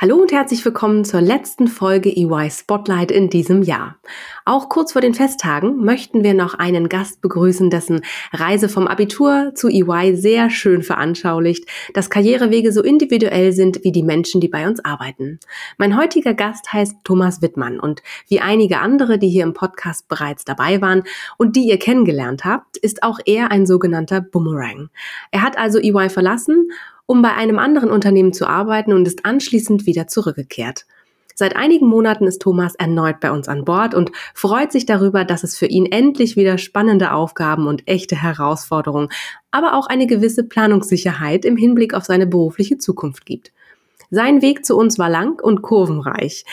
Hallo und herzlich willkommen zur letzten Folge EY Spotlight in diesem Jahr. Auch kurz vor den Festtagen möchten wir noch einen Gast begrüßen, dessen Reise vom Abitur zu EY sehr schön veranschaulicht, dass Karrierewege so individuell sind wie die Menschen, die bei uns arbeiten. Mein heutiger Gast heißt Thomas Wittmann und wie einige andere, die hier im Podcast bereits dabei waren und die ihr kennengelernt habt, ist auch er ein sogenannter Boomerang. Er hat also EY verlassen um bei einem anderen Unternehmen zu arbeiten und ist anschließend wieder zurückgekehrt. Seit einigen Monaten ist Thomas erneut bei uns an Bord und freut sich darüber, dass es für ihn endlich wieder spannende Aufgaben und echte Herausforderungen, aber auch eine gewisse Planungssicherheit im Hinblick auf seine berufliche Zukunft gibt. Sein Weg zu uns war lang und kurvenreich.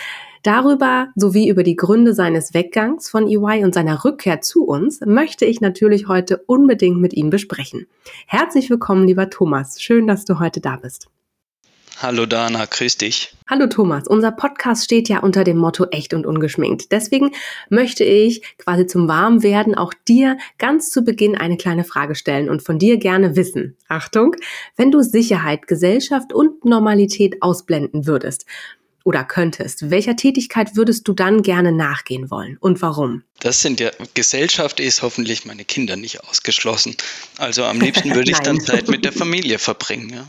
Darüber sowie über die Gründe seines Weggangs von EY und seiner Rückkehr zu uns möchte ich natürlich heute unbedingt mit ihm besprechen. Herzlich willkommen, lieber Thomas. Schön, dass du heute da bist. Hallo Dana, grüß dich. Hallo Thomas, unser Podcast steht ja unter dem Motto echt und ungeschminkt. Deswegen möchte ich quasi zum Warmwerden auch dir ganz zu Beginn eine kleine Frage stellen und von dir gerne wissen. Achtung, wenn du Sicherheit, Gesellschaft und Normalität ausblenden würdest, oder könntest, welcher Tätigkeit würdest du dann gerne nachgehen wollen und warum? Das sind ja, Gesellschaft ist hoffentlich meine Kinder nicht ausgeschlossen. Also am liebsten würde ich dann Zeit mit der Familie verbringen. Ja.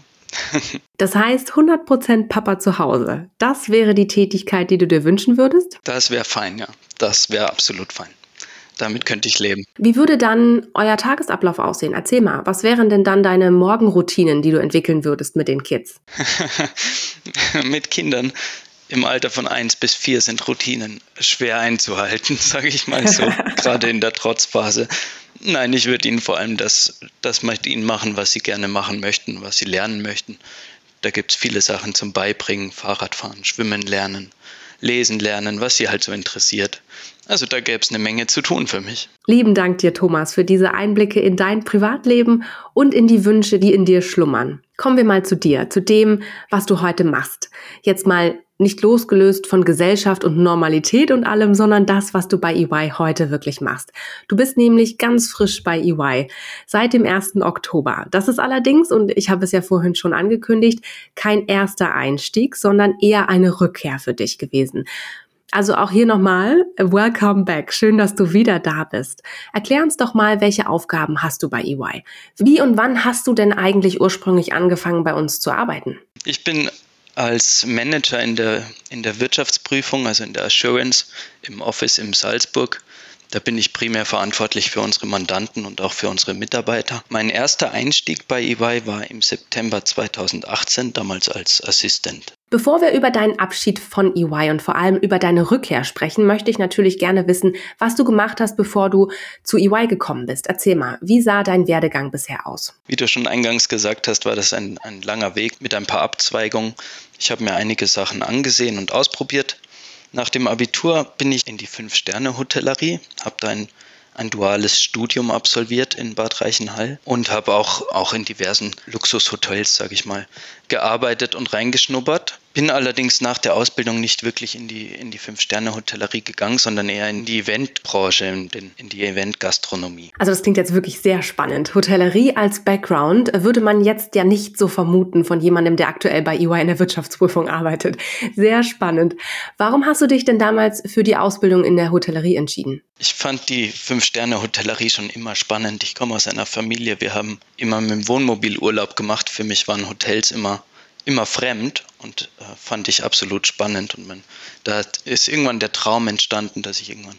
das heißt 100% Papa zu Hause. Das wäre die Tätigkeit, die du dir wünschen würdest? Das wäre fein, ja. Das wäre absolut fein. Damit könnte ich leben. Wie würde dann euer Tagesablauf aussehen? Erzähl mal, was wären denn dann deine Morgenroutinen, die du entwickeln würdest mit den Kids? mit Kindern im Alter von 1 bis 4 sind Routinen schwer einzuhalten, sage ich mal so, gerade in der Trotzphase. Nein, ich würde ihnen vor allem das, das mit ihnen machen, was sie gerne machen möchten, was sie lernen möchten. Da gibt es viele Sachen zum Beibringen, Fahrradfahren, Schwimmen lernen, lesen lernen, was sie halt so interessiert. Also da gäbe es eine Menge zu tun für mich. Lieben Dank dir, Thomas, für diese Einblicke in dein Privatleben und in die Wünsche, die in dir schlummern. Kommen wir mal zu dir, zu dem, was du heute machst. Jetzt mal nicht losgelöst von Gesellschaft und Normalität und allem, sondern das, was du bei EY heute wirklich machst. Du bist nämlich ganz frisch bei EY seit dem 1. Oktober. Das ist allerdings, und ich habe es ja vorhin schon angekündigt, kein erster Einstieg, sondern eher eine Rückkehr für dich gewesen. Also auch hier nochmal, welcome back. Schön, dass du wieder da bist. Erklär uns doch mal, welche Aufgaben hast du bei EY? Wie und wann hast du denn eigentlich ursprünglich angefangen, bei uns zu arbeiten? Ich bin als Manager in der, in der Wirtschaftsprüfung, also in der Assurance im Office in Salzburg. Da bin ich primär verantwortlich für unsere Mandanten und auch für unsere Mitarbeiter. Mein erster Einstieg bei EY war im September 2018, damals als Assistent. Bevor wir über deinen Abschied von EY und vor allem über deine Rückkehr sprechen, möchte ich natürlich gerne wissen, was du gemacht hast, bevor du zu EY gekommen bist. Erzähl mal, wie sah dein Werdegang bisher aus? Wie du schon eingangs gesagt hast, war das ein, ein langer Weg mit ein paar Abzweigungen. Ich habe mir einige Sachen angesehen und ausprobiert. Nach dem Abitur bin ich in die Fünf-Sterne-Hotellerie, habe da ein ein duales Studium absolviert in Bad Reichenhall und habe auch, auch in diversen Luxushotels, sage ich mal, gearbeitet und reingeschnuppert. Bin allerdings nach der Ausbildung nicht wirklich in die, in die Fünf-Sterne-Hotellerie gegangen, sondern eher in die Eventbranche, in, den, in die Eventgastronomie. Also das klingt jetzt wirklich sehr spannend. Hotellerie als Background würde man jetzt ja nicht so vermuten von jemandem, der aktuell bei EY in der Wirtschaftsprüfung arbeitet. Sehr spannend. Warum hast du dich denn damals für die Ausbildung in der Hotellerie entschieden? Ich fand die Fünf-Sterne-Hotellerie schon immer spannend. Ich komme aus einer Familie, wir haben immer mit dem Wohnmobil Urlaub gemacht. Für mich waren Hotels immer immer fremd und äh, fand ich absolut spannend. Und man, da ist irgendwann der Traum entstanden, dass ich irgendwann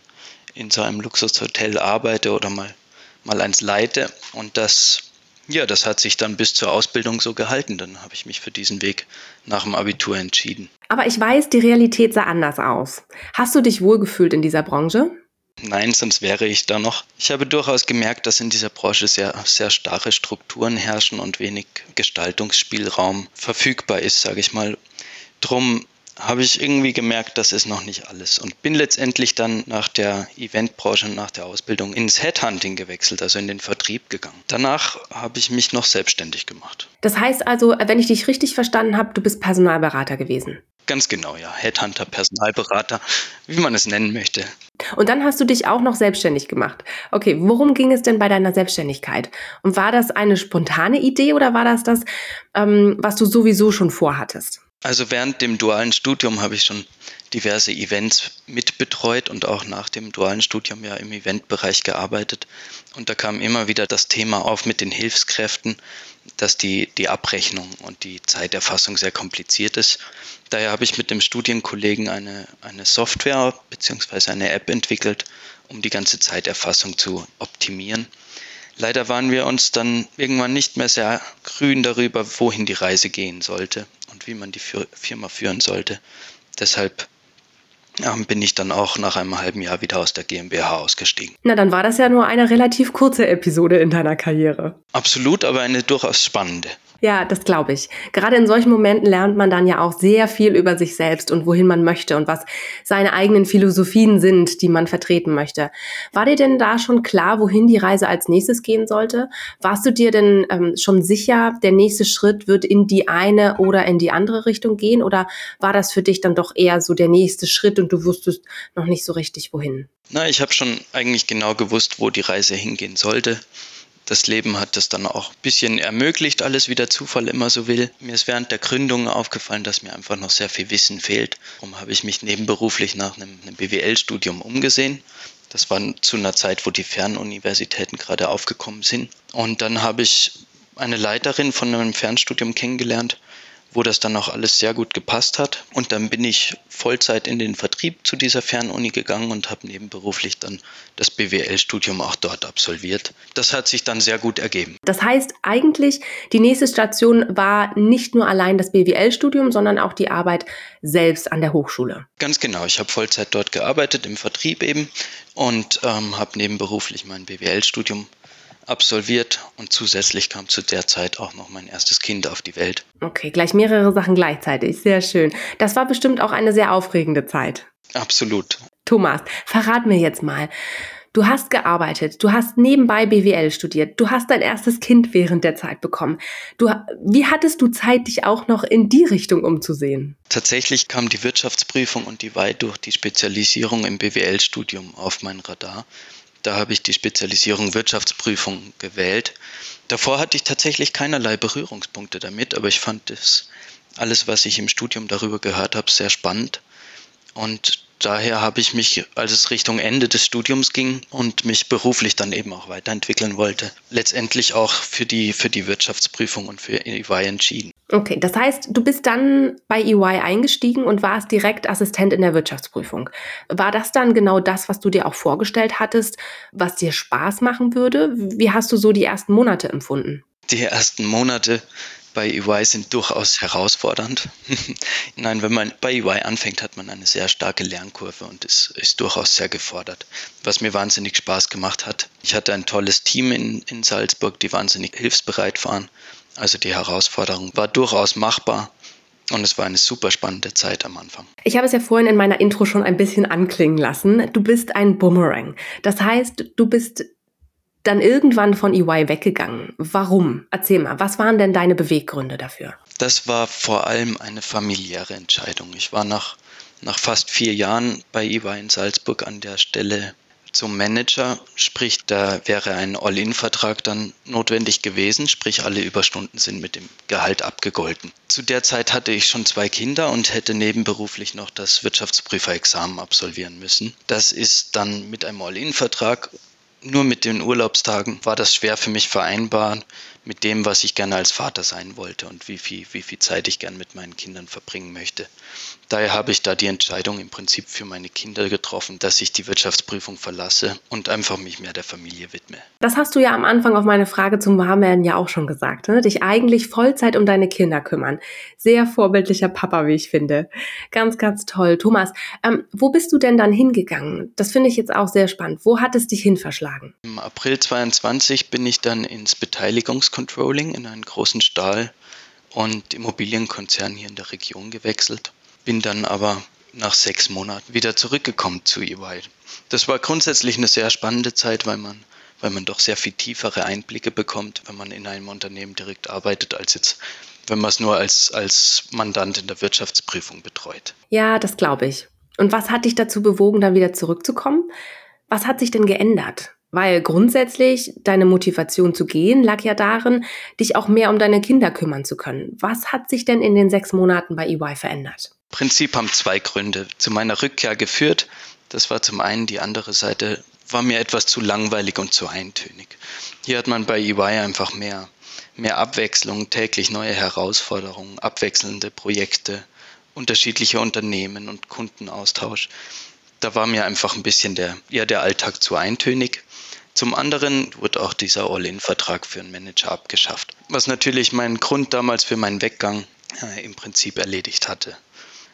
in so einem Luxushotel arbeite oder mal, mal eins leite. Und das, ja, das hat sich dann bis zur Ausbildung so gehalten. Dann habe ich mich für diesen Weg nach dem Abitur entschieden. Aber ich weiß, die Realität sah anders aus. Hast du dich wohlgefühlt in dieser Branche? Nein, sonst wäre ich da noch. Ich habe durchaus gemerkt, dass in dieser Branche sehr, sehr starre Strukturen herrschen und wenig Gestaltungsspielraum verfügbar ist, sage ich mal. Drum habe ich irgendwie gemerkt, das ist noch nicht alles und bin letztendlich dann nach der Eventbranche und nach der Ausbildung ins Headhunting gewechselt, also in den Vertrieb gegangen. Danach habe ich mich noch selbstständig gemacht. Das heißt also, wenn ich dich richtig verstanden habe, du bist Personalberater gewesen. Ganz genau, ja. Headhunter, Personalberater, wie man es nennen möchte. Und dann hast du dich auch noch selbstständig gemacht. Okay, worum ging es denn bei deiner Selbstständigkeit? Und war das eine spontane Idee oder war das das, ähm, was du sowieso schon vorhattest? Also während dem dualen Studium habe ich schon diverse Events mitbetreut und auch nach dem dualen Studium ja im Eventbereich gearbeitet. Und da kam immer wieder das Thema auf mit den Hilfskräften, dass die, die Abrechnung und die Zeiterfassung sehr kompliziert ist. Daher habe ich mit dem Studienkollegen eine, eine Software bzw. eine App entwickelt, um die ganze Zeiterfassung zu optimieren. Leider waren wir uns dann irgendwann nicht mehr sehr grün darüber, wohin die Reise gehen sollte und wie man die Firma führen sollte. Deshalb bin ich dann auch nach einem halben Jahr wieder aus der GmbH ausgestiegen. Na, dann war das ja nur eine relativ kurze Episode in deiner Karriere. Absolut, aber eine durchaus spannende. Ja, das glaube ich. Gerade in solchen Momenten lernt man dann ja auch sehr viel über sich selbst und wohin man möchte und was seine eigenen Philosophien sind, die man vertreten möchte. War dir denn da schon klar, wohin die Reise als nächstes gehen sollte? Warst du dir denn ähm, schon sicher, der nächste Schritt wird in die eine oder in die andere Richtung gehen? Oder war das für dich dann doch eher so der nächste Schritt und du wusstest noch nicht so richtig, wohin? Na, ich habe schon eigentlich genau gewusst, wo die Reise hingehen sollte das Leben hat das dann auch ein bisschen ermöglicht, alles wie der Zufall immer so will. Mir ist während der Gründung aufgefallen, dass mir einfach noch sehr viel Wissen fehlt. Darum habe ich mich nebenberuflich nach einem, einem BWL-Studium umgesehen. Das war zu einer Zeit, wo die Fernuniversitäten gerade aufgekommen sind. Und dann habe ich eine Leiterin von einem Fernstudium kennengelernt, wo das dann auch alles sehr gut gepasst hat. Und dann bin ich Vollzeit in den Vertrieb zu dieser Fernuni gegangen und habe nebenberuflich dann das BWL-Studium auch dort absolviert. Das hat sich dann sehr gut ergeben. Das heißt eigentlich, die nächste Station war nicht nur allein das BWL-Studium, sondern auch die Arbeit selbst an der Hochschule. Ganz genau. Ich habe Vollzeit dort gearbeitet, im Vertrieb eben, und ähm, habe nebenberuflich mein BWL-Studium absolviert und zusätzlich kam zu der Zeit auch noch mein erstes Kind auf die Welt. Okay, gleich mehrere Sachen gleichzeitig. Sehr schön. Das war bestimmt auch eine sehr aufregende Zeit. Absolut. Thomas, verrat mir jetzt mal. Du hast gearbeitet, du hast nebenbei BWL studiert, du hast dein erstes Kind während der Zeit bekommen. Du, wie hattest du Zeit, dich auch noch in die Richtung umzusehen? Tatsächlich kam die Wirtschaftsprüfung und die Weit durch die Spezialisierung im BWL-Studium auf mein Radar. Da habe ich die Spezialisierung Wirtschaftsprüfung gewählt. Davor hatte ich tatsächlich keinerlei Berührungspunkte damit, aber ich fand das alles, was ich im Studium darüber gehört habe, sehr spannend. Und daher habe ich mich, als es Richtung Ende des Studiums ging und mich beruflich dann eben auch weiterentwickeln wollte, letztendlich auch für die, für die Wirtschaftsprüfung und für EY entschieden. Okay, das heißt, du bist dann bei EY eingestiegen und warst direkt Assistent in der Wirtschaftsprüfung. War das dann genau das, was du dir auch vorgestellt hattest, was dir Spaß machen würde? Wie hast du so die ersten Monate empfunden? Die ersten Monate bei EY sind durchaus herausfordernd. Nein, wenn man bei EY anfängt, hat man eine sehr starke Lernkurve und ist, ist durchaus sehr gefordert, was mir wahnsinnig Spaß gemacht hat. Ich hatte ein tolles Team in, in Salzburg, die wahnsinnig hilfsbereit waren. Also die Herausforderung war durchaus machbar. Und es war eine super spannende Zeit am Anfang. Ich habe es ja vorhin in meiner Intro schon ein bisschen anklingen lassen. Du bist ein Boomerang. Das heißt, du bist dann irgendwann von EY weggegangen. Warum? Erzähl mal, was waren denn deine Beweggründe dafür? Das war vor allem eine familiäre Entscheidung. Ich war nach, nach fast vier Jahren bei EY in Salzburg an der Stelle zum Manager, sprich, da wäre ein All-In-Vertrag dann notwendig gewesen, sprich, alle Überstunden sind mit dem Gehalt abgegolten. Zu der Zeit hatte ich schon zwei Kinder und hätte nebenberuflich noch das Wirtschaftsprüferexamen absolvieren müssen. Das ist dann mit einem All-In-Vertrag nur mit den Urlaubstagen war das schwer für mich vereinbar mit dem, was ich gerne als Vater sein wollte und wie viel, wie viel Zeit ich gerne mit meinen Kindern verbringen möchte. Daher habe ich da die Entscheidung im Prinzip für meine Kinder getroffen, dass ich die Wirtschaftsprüfung verlasse und einfach mich mehr der Familie widme. Das hast du ja am Anfang auf meine Frage zum Warmwerden ja auch schon gesagt, ne? dich eigentlich Vollzeit um deine Kinder kümmern. Sehr vorbildlicher Papa, wie ich finde. Ganz, ganz toll. Thomas, ähm, wo bist du denn dann hingegangen? Das finde ich jetzt auch sehr spannend. Wo hat es dich hin verschlagen? Im April 22 bin ich dann ins Beteiligungscontrolling in einen großen Stahl- und Immobilienkonzern hier in der Region gewechselt. bin dann aber nach sechs Monaten wieder zurückgekommen zu EY. Das war grundsätzlich eine sehr spannende Zeit, weil man, weil man doch sehr viel tiefere Einblicke bekommt, wenn man in einem Unternehmen direkt arbeitet, als jetzt, wenn man es nur als, als Mandant in der Wirtschaftsprüfung betreut. Ja, das glaube ich. Und was hat dich dazu bewogen, dann wieder zurückzukommen? Was hat sich denn geändert? Weil grundsätzlich deine Motivation zu gehen lag ja darin, dich auch mehr um deine Kinder kümmern zu können. Was hat sich denn in den sechs Monaten bei EY verändert? Prinzip haben zwei Gründe zu meiner Rückkehr geführt. Das war zum einen die andere Seite, war mir etwas zu langweilig und zu eintönig. Hier hat man bei EY einfach mehr, mehr Abwechslung, täglich neue Herausforderungen, abwechselnde Projekte, unterschiedliche Unternehmen und Kundenaustausch. Da war mir einfach ein bisschen der, ja, der Alltag zu eintönig. Zum anderen wurde auch dieser All-In-Vertrag für einen Manager abgeschafft, was natürlich meinen Grund damals für meinen Weggang äh, im Prinzip erledigt hatte.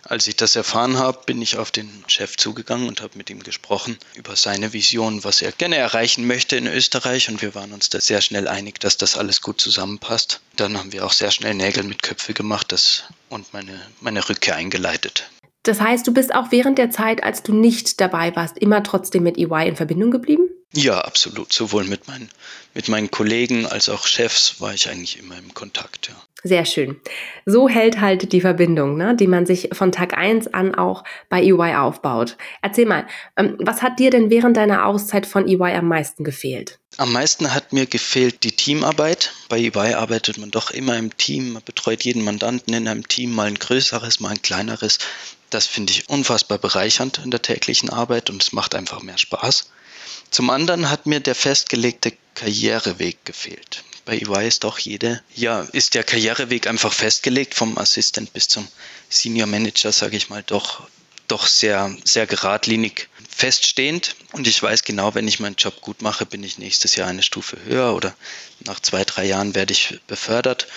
Als ich das erfahren habe, bin ich auf den Chef zugegangen und habe mit ihm gesprochen über seine Vision, was er gerne erreichen möchte in Österreich. Und wir waren uns da sehr schnell einig, dass das alles gut zusammenpasst. Dann haben wir auch sehr schnell Nägel mit Köpfe gemacht das, und meine, meine Rückkehr eingeleitet. Das heißt, du bist auch während der Zeit, als du nicht dabei warst, immer trotzdem mit EY in Verbindung geblieben? Ja, absolut. Sowohl mit meinen, mit meinen Kollegen als auch Chefs war ich eigentlich immer im Kontakt, ja. Sehr schön. So hält halt die Verbindung, ne, die man sich von Tag 1 an auch bei EY aufbaut. Erzähl mal, ähm, was hat dir denn während deiner Auszeit von EY am meisten gefehlt? Am meisten hat mir gefehlt die Teamarbeit. Bei EY arbeitet man doch immer im Team, man betreut jeden Mandanten in einem Team, mal ein größeres, mal ein kleineres. Das finde ich unfassbar bereichernd in der täglichen Arbeit und es macht einfach mehr Spaß. Zum anderen hat mir der festgelegte Karriereweg gefehlt. Bei EY ist doch jede, ja, ist der Karriereweg einfach festgelegt vom Assistent bis zum Senior Manager, sage ich mal, doch, doch sehr, sehr geradlinig feststehend. Und ich weiß genau, wenn ich meinen Job gut mache, bin ich nächstes Jahr eine Stufe höher oder nach zwei, drei Jahren werde ich befördert.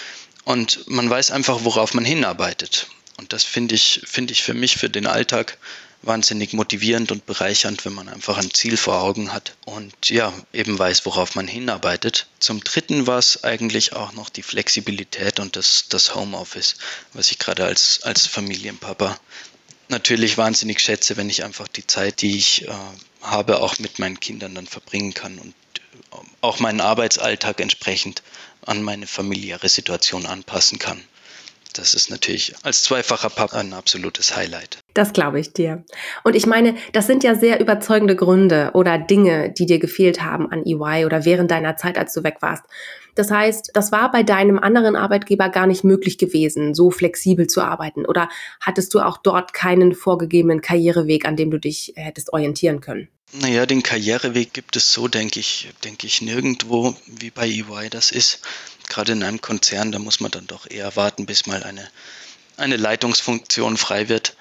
Und man weiß einfach, worauf man hinarbeitet. Und das finde ich, finde ich für mich, für den Alltag wahnsinnig motivierend und bereichernd, wenn man einfach ein Ziel vor Augen hat und ja, eben weiß, worauf man hinarbeitet. Zum Dritten war es eigentlich auch noch die Flexibilität und das, das Homeoffice, was ich gerade als, als Familienpapa natürlich wahnsinnig schätze, wenn ich einfach die Zeit, die ich äh, habe, auch mit meinen Kindern dann verbringen kann und äh, auch meinen Arbeitsalltag entsprechend an meine familiäre Situation anpassen kann. Das ist natürlich als zweifacher Papa ein absolutes Highlight. Das glaube ich dir. Und ich meine, das sind ja sehr überzeugende Gründe oder Dinge, die dir gefehlt haben an EY oder während deiner Zeit, als du weg warst. Das heißt, das war bei deinem anderen Arbeitgeber gar nicht möglich gewesen, so flexibel zu arbeiten. Oder hattest du auch dort keinen vorgegebenen Karriereweg, an dem du dich hättest orientieren können? Naja, den Karriereweg gibt es so, denke ich, denke ich, nirgendwo, wie bei EY das ist. Gerade in einem Konzern, da muss man dann doch eher warten, bis mal eine, eine Leitungsfunktion frei wird.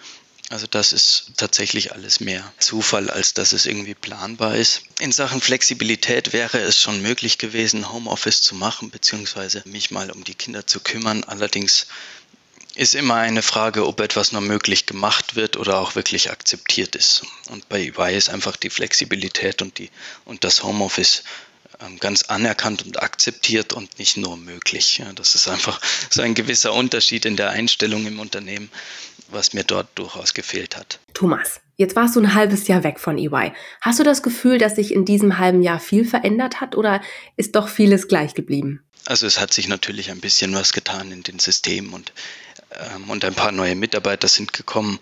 Also das ist tatsächlich alles mehr Zufall, als dass es irgendwie planbar ist. In Sachen Flexibilität wäre es schon möglich gewesen, Homeoffice zu machen, beziehungsweise mich mal um die Kinder zu kümmern. Allerdings ist immer eine Frage, ob etwas nur möglich gemacht wird oder auch wirklich akzeptiert ist. Und bei EY ist einfach die Flexibilität und, die, und das Homeoffice ähm, ganz anerkannt und akzeptiert und nicht nur möglich. das ist einfach so ein gewisser Unterschied in der Einstellung im Unternehmen, was mir dort durchaus gefehlt hat. Thomas, jetzt warst du ein halbes Jahr weg von EY. Hast du das Gefühl, dass sich in diesem halben Jahr viel verändert hat oder ist doch vieles gleich geblieben? Also es hat sich natürlich ein bisschen was getan in den Systemen und, ähm, und ein paar neue Mitarbeiter sind gekommen.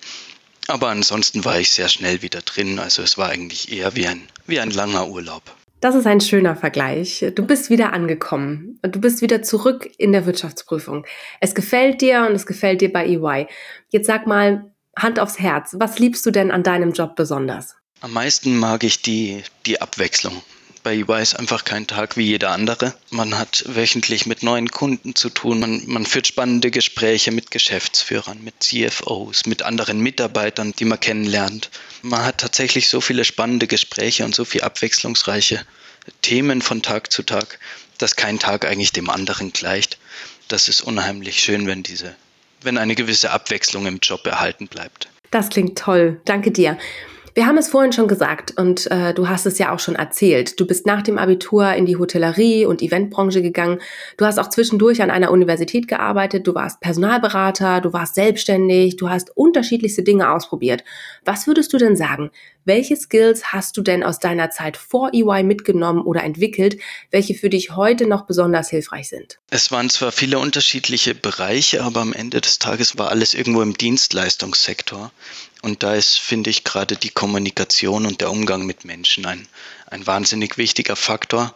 Aber ansonsten war ich sehr schnell wieder drin. Also es war eigentlich eher wie ein, wie ein langer Urlaub. Das ist ein schöner Vergleich. Du bist wieder angekommen und du bist wieder zurück in der Wirtschaftsprüfung. Es gefällt dir und es gefällt dir bei EY. Jetzt sag mal, Hand aufs Herz, was liebst du denn an deinem Job besonders? Am meisten mag ich die, die Abwechslung. Bei EY ist einfach kein Tag wie jeder andere. Man hat wöchentlich mit neuen Kunden zu tun. Man, man führt spannende Gespräche mit Geschäftsführern, mit CFOs, mit anderen Mitarbeitern, die man kennenlernt. Man hat tatsächlich so viele spannende Gespräche und so viele abwechslungsreiche Themen von Tag zu Tag, dass kein Tag eigentlich dem anderen gleicht. Das ist unheimlich schön, wenn diese, wenn eine gewisse Abwechslung im Job erhalten bleibt. Das klingt toll. Danke dir. Wir haben es vorhin schon gesagt und äh, du hast es ja auch schon erzählt. Du bist nach dem Abitur in die Hotellerie und Eventbranche gegangen. Du hast auch zwischendurch an einer Universität gearbeitet. Du warst Personalberater, du warst selbstständig, du hast unterschiedlichste Dinge ausprobiert. Was würdest du denn sagen? Welche Skills hast du denn aus deiner Zeit vor EY mitgenommen oder entwickelt, welche für dich heute noch besonders hilfreich sind? Es waren zwar viele unterschiedliche Bereiche, aber am Ende des Tages war alles irgendwo im Dienstleistungssektor. Und da ist, finde ich, gerade die Kommunikation und der Umgang mit Menschen ein, ein wahnsinnig wichtiger Faktor.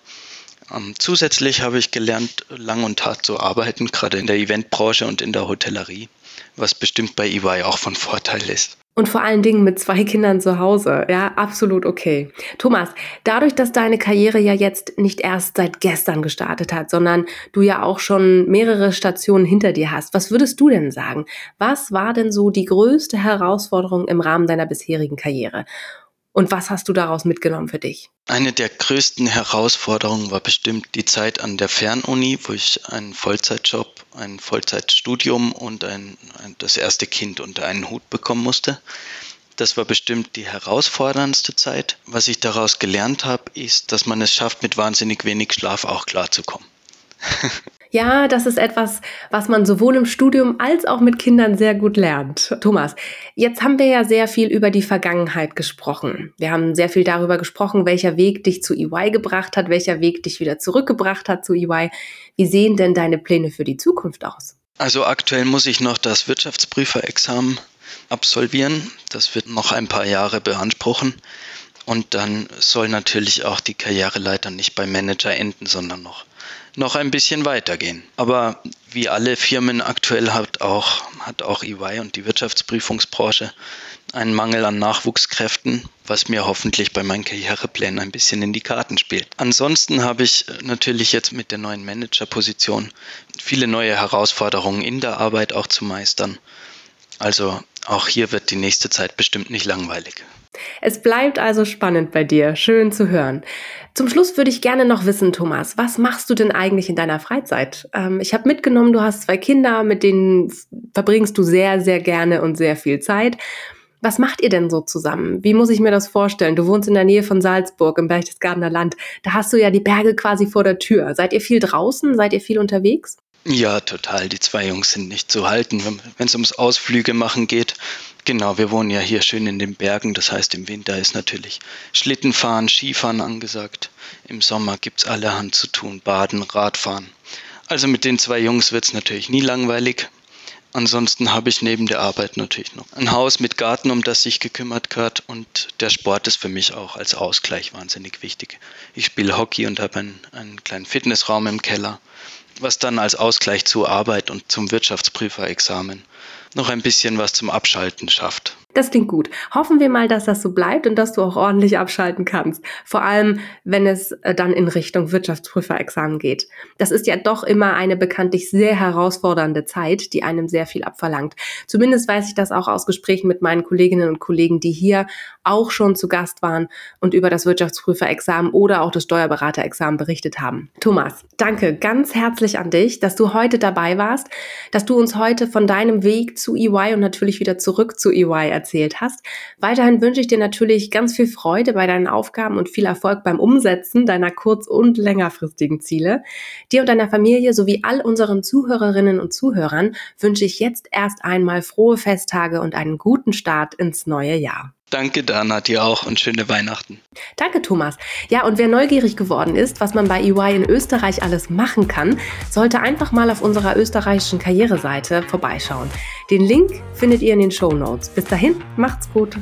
Ähm, zusätzlich habe ich gelernt, lang und hart zu arbeiten, gerade in der Eventbranche und in der Hotellerie, was bestimmt bei EY auch von Vorteil ist. Und vor allen Dingen mit zwei Kindern zu Hause. Ja, absolut okay. Thomas, dadurch, dass deine Karriere ja jetzt nicht erst seit gestern gestartet hat, sondern du ja auch schon mehrere Stationen hinter dir hast, was würdest du denn sagen? Was war denn so die größte Herausforderung im Rahmen deiner bisherigen Karriere? Und was hast du daraus mitgenommen für dich? Eine der größten Herausforderungen war bestimmt die Zeit an der Fernuni, wo ich einen Vollzeitjob, ein Vollzeitstudium und ein, ein, das erste Kind unter einen Hut bekommen musste. Das war bestimmt die herausforderndste Zeit. Was ich daraus gelernt habe, ist, dass man es schafft, mit wahnsinnig wenig Schlaf auch klarzukommen. Ja, das ist etwas, was man sowohl im Studium als auch mit Kindern sehr gut lernt. Thomas, jetzt haben wir ja sehr viel über die Vergangenheit gesprochen. Wir haben sehr viel darüber gesprochen, welcher Weg dich zu EY gebracht hat, welcher Weg dich wieder zurückgebracht hat zu EY. Wie sehen denn deine Pläne für die Zukunft aus? Also aktuell muss ich noch das Wirtschaftsprüferexamen absolvieren. Das wird noch ein paar Jahre beanspruchen. Und dann soll natürlich auch die Karriereleiter nicht beim Manager enden, sondern noch noch ein bisschen weitergehen. Aber wie alle Firmen aktuell hat auch, hat auch EY und die Wirtschaftsprüfungsbranche einen Mangel an Nachwuchskräften, was mir hoffentlich bei meinen Karriereplänen ein bisschen in die Karten spielt. Ansonsten habe ich natürlich jetzt mit der neuen Managerposition viele neue Herausforderungen in der Arbeit auch zu meistern. Also auch hier wird die nächste Zeit bestimmt nicht langweilig. Es bleibt also spannend bei dir. Schön zu hören. Zum Schluss würde ich gerne noch wissen, Thomas, was machst du denn eigentlich in deiner Freizeit? Ähm, ich habe mitgenommen, du hast zwei Kinder, mit denen verbringst du sehr, sehr gerne und sehr viel Zeit. Was macht ihr denn so zusammen? Wie muss ich mir das vorstellen? Du wohnst in der Nähe von Salzburg im Berchtesgadener Land. Da hast du ja die Berge quasi vor der Tür. Seid ihr viel draußen? Seid ihr viel unterwegs? Ja, total. Die zwei Jungs sind nicht zu halten, wenn es ums Ausflüge machen geht. Genau, wir wohnen ja hier schön in den Bergen. Das heißt, im Winter ist natürlich Schlittenfahren, Skifahren angesagt. Im Sommer gibt es allerhand zu tun, Baden, Radfahren. Also mit den zwei Jungs wird es natürlich nie langweilig. Ansonsten habe ich neben der Arbeit natürlich noch ein Haus mit Garten, um das sich gekümmert wird. Und der Sport ist für mich auch als Ausgleich wahnsinnig wichtig. Ich spiele Hockey und habe einen, einen kleinen Fitnessraum im Keller was dann als Ausgleich zur Arbeit und zum Wirtschaftsprüferexamen noch ein bisschen was zum Abschalten schafft. Das klingt gut. Hoffen wir mal, dass das so bleibt und dass du auch ordentlich abschalten kannst. Vor allem, wenn es äh, dann in Richtung Wirtschaftsprüferexamen geht. Das ist ja doch immer eine bekanntlich sehr herausfordernde Zeit, die einem sehr viel abverlangt. Zumindest weiß ich das auch aus Gesprächen mit meinen Kolleginnen und Kollegen, die hier auch schon zu Gast waren und über das Wirtschaftsprüferexamen oder auch das Steuerberaterexamen berichtet haben. Thomas, danke ganz herzlich an dich, dass du heute dabei warst, dass du uns heute von deinem Weg zu EY und natürlich wieder zurück zu EY erzählst erzählt hast. Weiterhin wünsche ich dir natürlich ganz viel Freude bei deinen Aufgaben und viel Erfolg beim Umsetzen deiner kurz- und längerfristigen Ziele. Dir und deiner Familie sowie all unseren Zuhörerinnen und Zuhörern wünsche ich jetzt erst einmal frohe Festtage und einen guten Start ins neue Jahr. Danke, Dana, dir auch und schöne Weihnachten. Danke, Thomas. Ja, und wer neugierig geworden ist, was man bei EY in Österreich alles machen kann, sollte einfach mal auf unserer österreichischen Karriereseite vorbeischauen. Den Link findet ihr in den Show Notes. Bis dahin, macht's gut.